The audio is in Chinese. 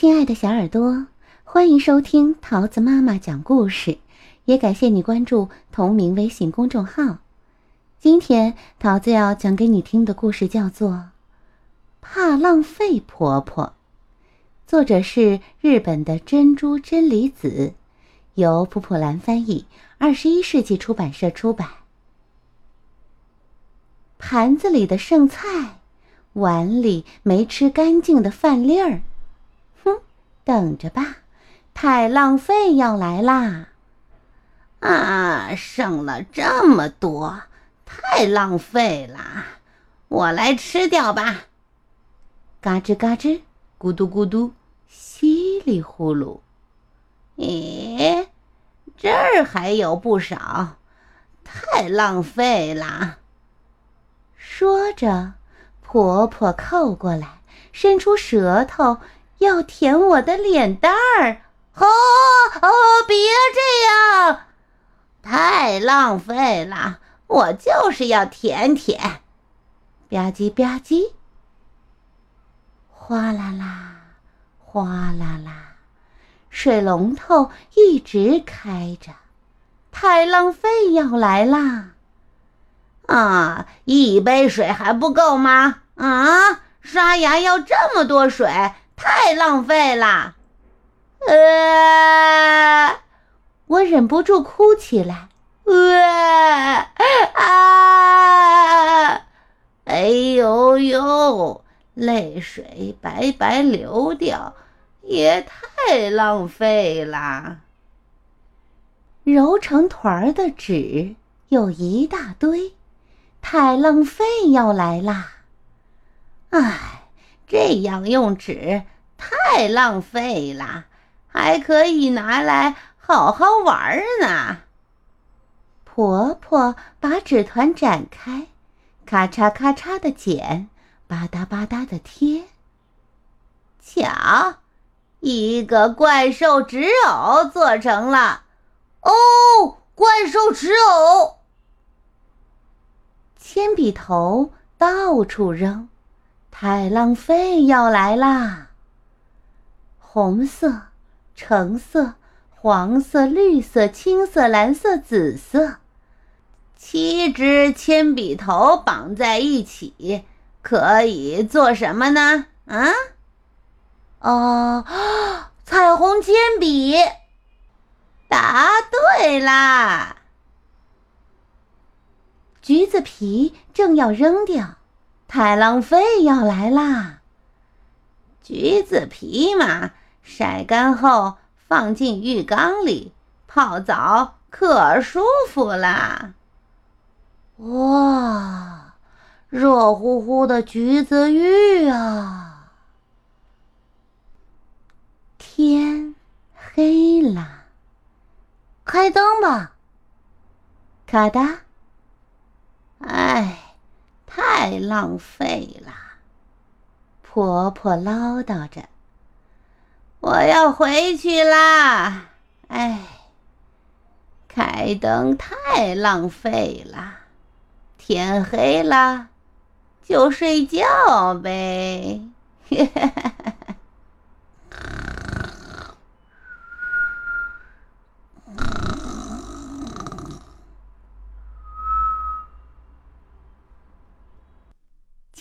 亲爱的小耳朵，欢迎收听桃子妈妈讲故事，也感谢你关注同名微信公众号。今天桃子要讲给你听的故事叫做《怕浪费婆婆》，作者是日本的珍珠真理子，由普普兰翻译，二十一世纪出版社出版。盘子里的剩菜，碗里没吃干净的饭粒儿。等着吧，太浪费要来啦！啊，剩了这么多，太浪费啦！我来吃掉吧。嘎吱嘎吱，咕嘟咕嘟，稀里呼噜。咦，这儿还有不少，太浪费啦！说着，婆婆靠过来，伸出舌头。要舔我的脸蛋儿！哦哦，别这样，太浪费了！我就是要舔舔。吧唧吧唧，哗啦啦，哗啦啦，水龙头一直开着，太浪费要来啦！啊，一杯水还不够吗？啊，刷牙要这么多水？太浪费了，呃，我忍不住哭起来，呃啊，哎呦呦，泪水白白流掉，也太浪费了。揉成团儿的纸有一大堆，太浪费要来啦！唉。这样用纸太浪费了，还可以拿来好好玩呢。婆婆把纸团展开，咔嚓咔嚓的剪，吧嗒吧嗒的贴。瞧，一个怪兽纸偶做成了。哦，怪兽纸偶，铅笔头到处扔。太浪费要来啦！红色、橙色、黄色、绿色、青色、蓝色、紫色，七支铅笔头绑在一起，可以做什么呢？啊？哦，彩虹铅笔！答对啦！橘子皮正要扔掉。太浪费要来啦！橘子皮嘛，晒干后放进浴缸里泡澡，可舒服啦！哇，热乎乎的橘子浴啊！天黑了，开灯吧！咔哒，哎。太浪费了，婆婆唠叨着：“我要回去啦。”哎，开灯太浪费了，天黑了就睡觉呗。